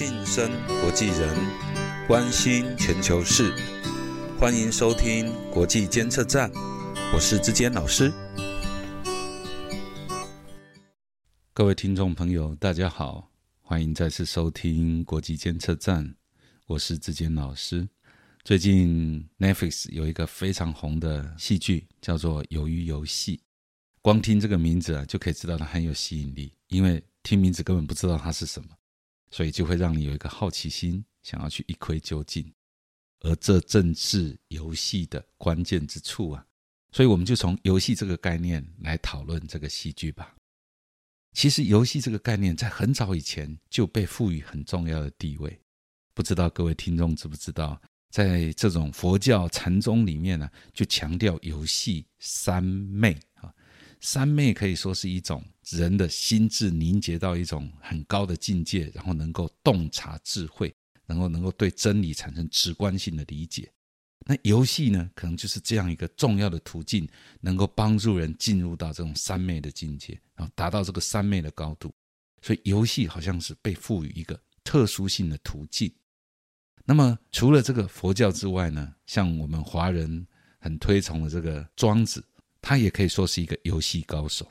晋升国际人，关心全球事，欢迎收听国际监测站，我是志坚老师。各位听众朋友，大家好，欢迎再次收听国际监测站，我是志坚老师。最近 Netflix 有一个非常红的戏剧，叫做《鱿鱼游戏》。光听这个名字啊，就可以知道它很有吸引力，因为听名字根本不知道它是什么。所以就会让你有一个好奇心，想要去一窥究竟，而这正是游戏的关键之处啊！所以我们就从游戏这个概念来讨论这个戏剧吧。其实游戏这个概念在很早以前就被赋予很重要的地位，不知道各位听众知不知道，在这种佛教禅宗里面呢，就强调游戏三昧啊。三昧可以说是一种人的心智凝结到一种很高的境界，然后能够洞察智慧，然后能够对真理产生直观性的理解。那游戏呢，可能就是这样一个重要的途径，能够帮助人进入到这种三昧的境界，然后达到这个三昧的高度。所以游戏好像是被赋予一个特殊性的途径。那么除了这个佛教之外呢，像我们华人很推崇的这个庄子。他也可以说是一个游戏高手。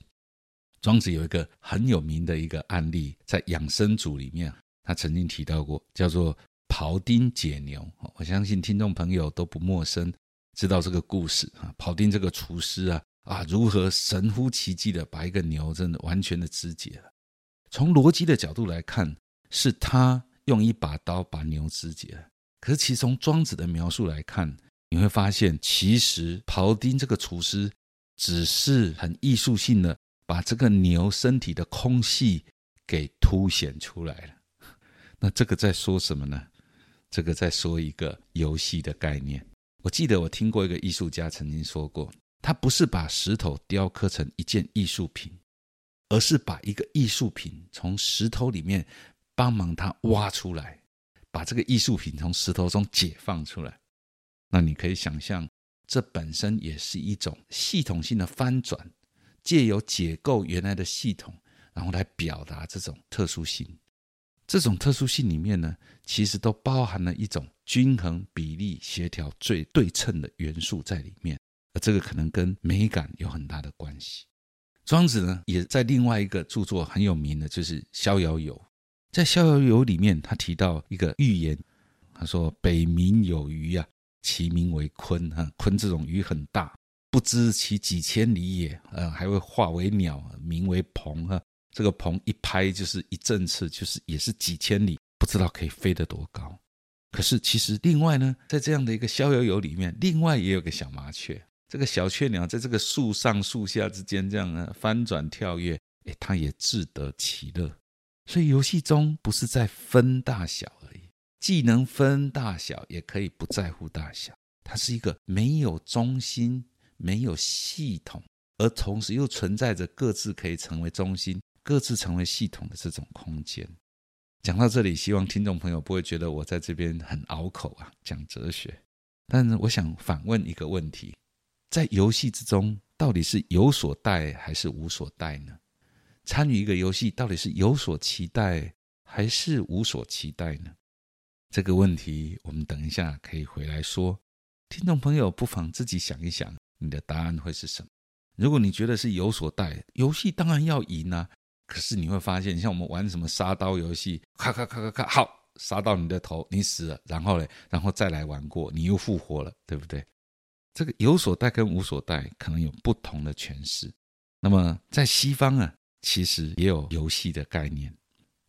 庄子有一个很有名的一个案例，在养生组里面，他曾经提到过，叫做庖丁解牛。我相信听众朋友都不陌生，知道这个故事啊。庖丁这个厨师啊，啊，如何神乎其技的把一个牛真的完全的肢解了？从逻辑的角度来看，是他用一把刀把牛肢解了。可是其实从庄子的描述来看，你会发现，其实庖丁这个厨师。只是很艺术性的把这个牛身体的空隙给凸显出来了。那这个在说什么呢？这个在说一个游戏的概念。我记得我听过一个艺术家曾经说过，他不是把石头雕刻成一件艺术品，而是把一个艺术品从石头里面帮忙他挖出来，把这个艺术品从石头中解放出来。那你可以想象。这本身也是一种系统性的翻转，借由解构原来的系统，然后来表达这种特殊性。这种特殊性里面呢，其实都包含了一种均衡、比例、协调、最对称的元素在里面。而这个可能跟美感有很大的关系。庄子呢，也在另外一个著作很有名的，就是《逍遥游》。在《逍遥游》里面，他提到一个寓言，他说：“北冥有鱼呀。”其名为鲲哈，鲲这种鱼很大，不知其几千里也。呃，还会化为鸟，名为鹏哈。这个鹏一拍就是一振翅，就是也是几千里，不知道可以飞得多高。可是其实另外呢，在这样的一个逍遥游里面，另外也有个小麻雀。这个小雀鸟在这个树上树下之间这样呢翻转跳跃，哎，它也自得其乐。所以游戏中不是在分大小而已。既能分大小，也可以不在乎大小。它是一个没有中心、没有系统，而同时又存在着各自可以成为中心、各自成为系统的这种空间。讲到这里，希望听众朋友不会觉得我在这边很拗口啊，讲哲学。但是我想反问一个问题：在游戏之中，到底是有所待还是无所待呢？参与一个游戏，到底是有所期待还是无所期待呢？这个问题，我们等一下可以回来说。听众朋友，不妨自己想一想，你的答案会是什么？如果你觉得是有所待，游戏当然要赢啊。可是你会发现，像我们玩什么杀刀游戏，咔咔咔咔咔，好，杀到你的头，你死了，然后嘞，然后再来玩过，你又复活了，对不对？这个有所待跟无所待可能有不同的诠释。那么在西方啊，其实也有游戏的概念。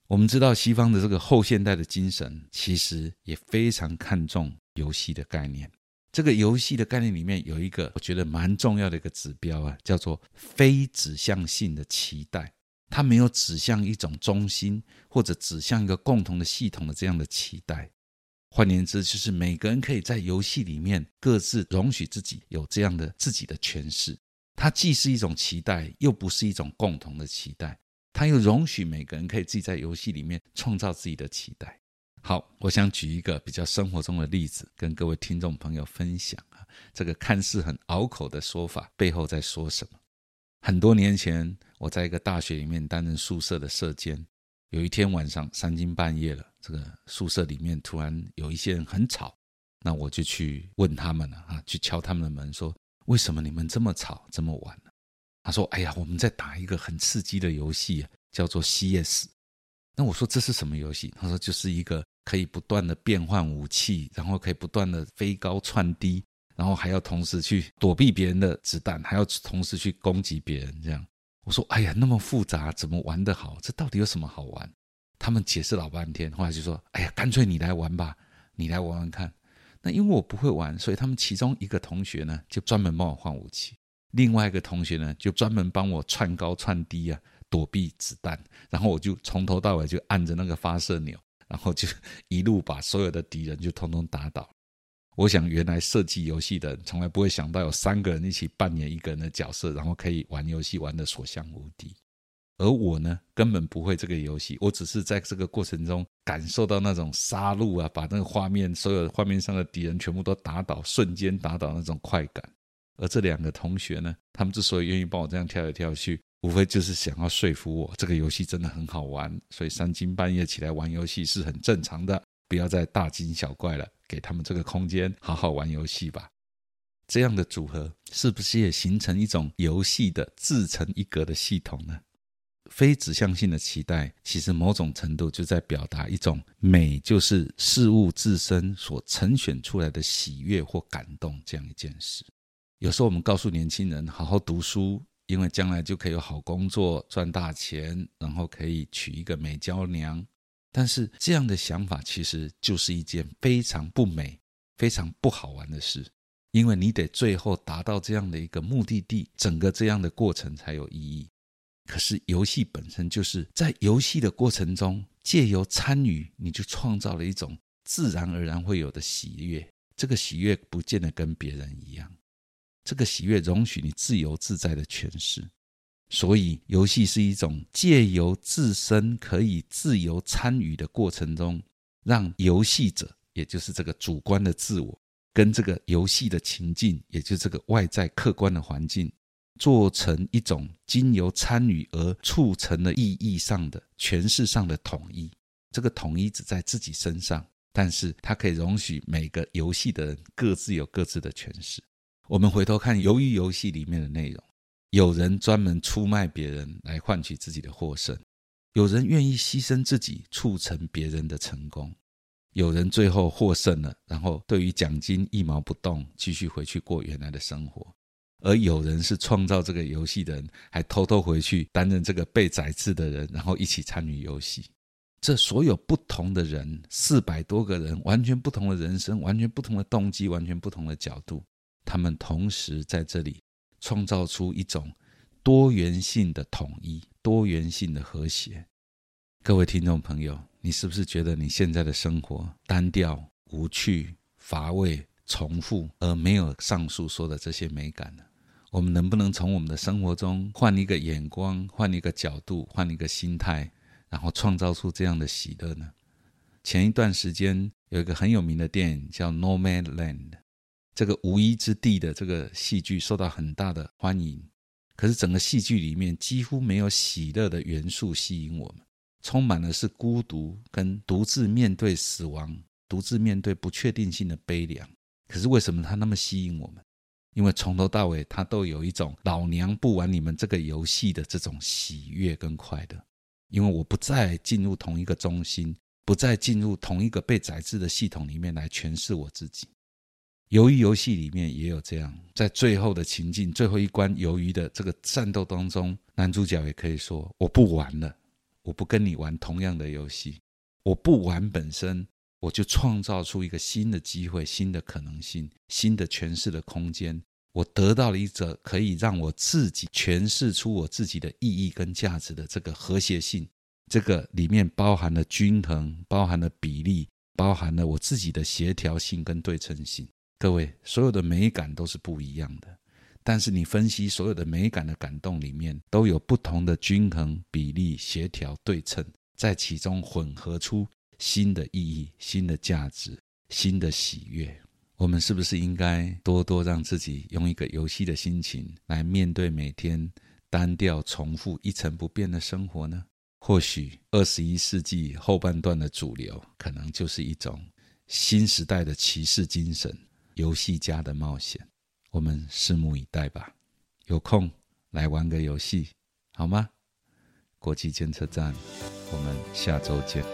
我们知道西方的这个后现代的精神，其实也非常看重游戏的概念。这个游戏的概念里面有一个我觉得蛮重要的一个指标啊，叫做非指向性的期待。它没有指向一种中心，或者指向一个共同的系统的这样的期待。换言之，就是每个人可以在游戏里面各自容许自己有这样的自己的诠释。它既是一种期待，又不是一种共同的期待。它又容许每个人可以自己在游戏里面创造自己的期待。好，我想举一个比较生活中的例子，跟各位听众朋友分享啊。这个看似很拗口的说法背后在说什么？很多年前，我在一个大学里面担任宿舍的舍监，有一天晚上三更半夜了，这个宿舍里面突然有一些人很吵，那我就去问他们了啊，去敲他们的门，说为什么你们这么吵，这么晚呢？他说：“哎呀，我们在打一个很刺激的游戏，叫做 CS。”那我说这是什么游戏？他说就是一个可以不断的变换武器，然后可以不断的飞高窜低，然后还要同时去躲避别人的子弹，还要同时去攻击别人，这样。我说：“哎呀，那么复杂，怎么玩得好？这到底有什么好玩？”他们解释老半天，后来就说：“哎呀，干脆你来玩吧，你来玩玩看。”那因为我不会玩，所以他们其中一个同学呢，就专门帮我换武器；另外一个同学呢，就专门帮我窜高窜低啊，躲避子弹。然后我就从头到尾就按着那个发射钮，然后就一路把所有的敌人就通通打倒。我想，原来设计游戏的从来不会想到有三个人一起扮演一个人的角色，然后可以玩游戏玩的所向无敌。而我呢，根本不会这个游戏，我只是在这个过程中感受到那种杀戮啊，把那个画面所有画面上的敌人全部都打倒，瞬间打倒那种快感。而这两个同学呢，他们之所以愿意帮我这样跳来跳去，无非就是想要说服我，这个游戏真的很好玩，所以三更半夜起来玩游戏是很正常的，不要再大惊小怪了。给他们这个空间，好好玩游戏吧。这样的组合是不是也形成一种游戏的自成一格的系统呢？非指向性的期待，其实某种程度就在表达一种美，就是事物自身所呈选出来的喜悦或感动这样一件事。有时候我们告诉年轻人，好好读书，因为将来就可以有好工作、赚大钱，然后可以娶一个美娇娘。但是这样的想法其实就是一件非常不美、非常不好玩的事，因为你得最后达到这样的一个目的地，整个这样的过程才有意义。可是游戏本身就是在游戏的过程中，借由参与，你就创造了一种自然而然会有的喜悦。这个喜悦不见得跟别人一样，这个喜悦容许你自由自在的诠释。所以，游戏是一种借由自身可以自由参与的过程中，让游戏者，也就是这个主观的自我，跟这个游戏的情境，也就是这个外在客观的环境，做成一种经由参与而促成的意义上的诠释上的统一。这个统一只在自己身上，但是它可以容许每个游戏的人各自有各自的诠释。我们回头看《鱿鱼游戏》里面的内容。有人专门出卖别人来换取自己的获胜，有人愿意牺牲自己促成别人的成功，有人最后获胜了，然后对于奖金一毛不动，继续回去过原来的生活；而有人是创造这个游戏的人，还偷偷回去担任这个被宰制的人，然后一起参与游戏。这所有不同的人，四百多个人，完全不同的人生，完全不同的动机，完全不同的角度，他们同时在这里。创造出一种多元性的统一、多元性的和谐。各位听众朋友，你是不是觉得你现在的生活单调、无趣、乏味、重复，而没有上述说的这些美感呢？我们能不能从我们的生活中换一个眼光、换一个角度、换一个心态，然后创造出这样的喜乐呢？前一段时间有一个很有名的电影叫《No Man Land》。这个无依之地的这个戏剧受到很大的欢迎，可是整个戏剧里面几乎没有喜乐的元素吸引我们，充满了是孤独跟独自面对死亡、独自面对不确定性的悲凉。可是为什么它那么吸引我们？因为从头到尾它都有一种老娘不玩你们这个游戏的这种喜悦跟快乐，因为我不再进入同一个中心，不再进入同一个被宰制的系统里面来诠释我自己。鱿鱼游戏里面也有这样，在最后的情境、最后一关鱿鱼的这个战斗当中，男主角也可以说：“我不玩了，我不跟你玩同样的游戏。我不玩本身，我就创造出一个新的机会、新的可能性、新的诠释的空间。我得到了一则可以让我自己诠释出我自己的意义跟价值的这个和谐性。这个里面包含了均衡，包含了比例，包含了我自己的协调性跟对称性。”各位，所有的美感都是不一样的，但是你分析所有的美感的感动里面，都有不同的均衡、比例、协调、对称，在其中混合出新的意义、新的价值、新的喜悦。我们是不是应该多多让自己用一个游戏的心情来面对每天单调、重复、一成不变的生活呢？或许二十一世纪后半段的主流，可能就是一种新时代的骑士精神，游戏家的冒险。我们拭目以待吧。有空来玩个游戏，好吗？国际监测站，我们下周见。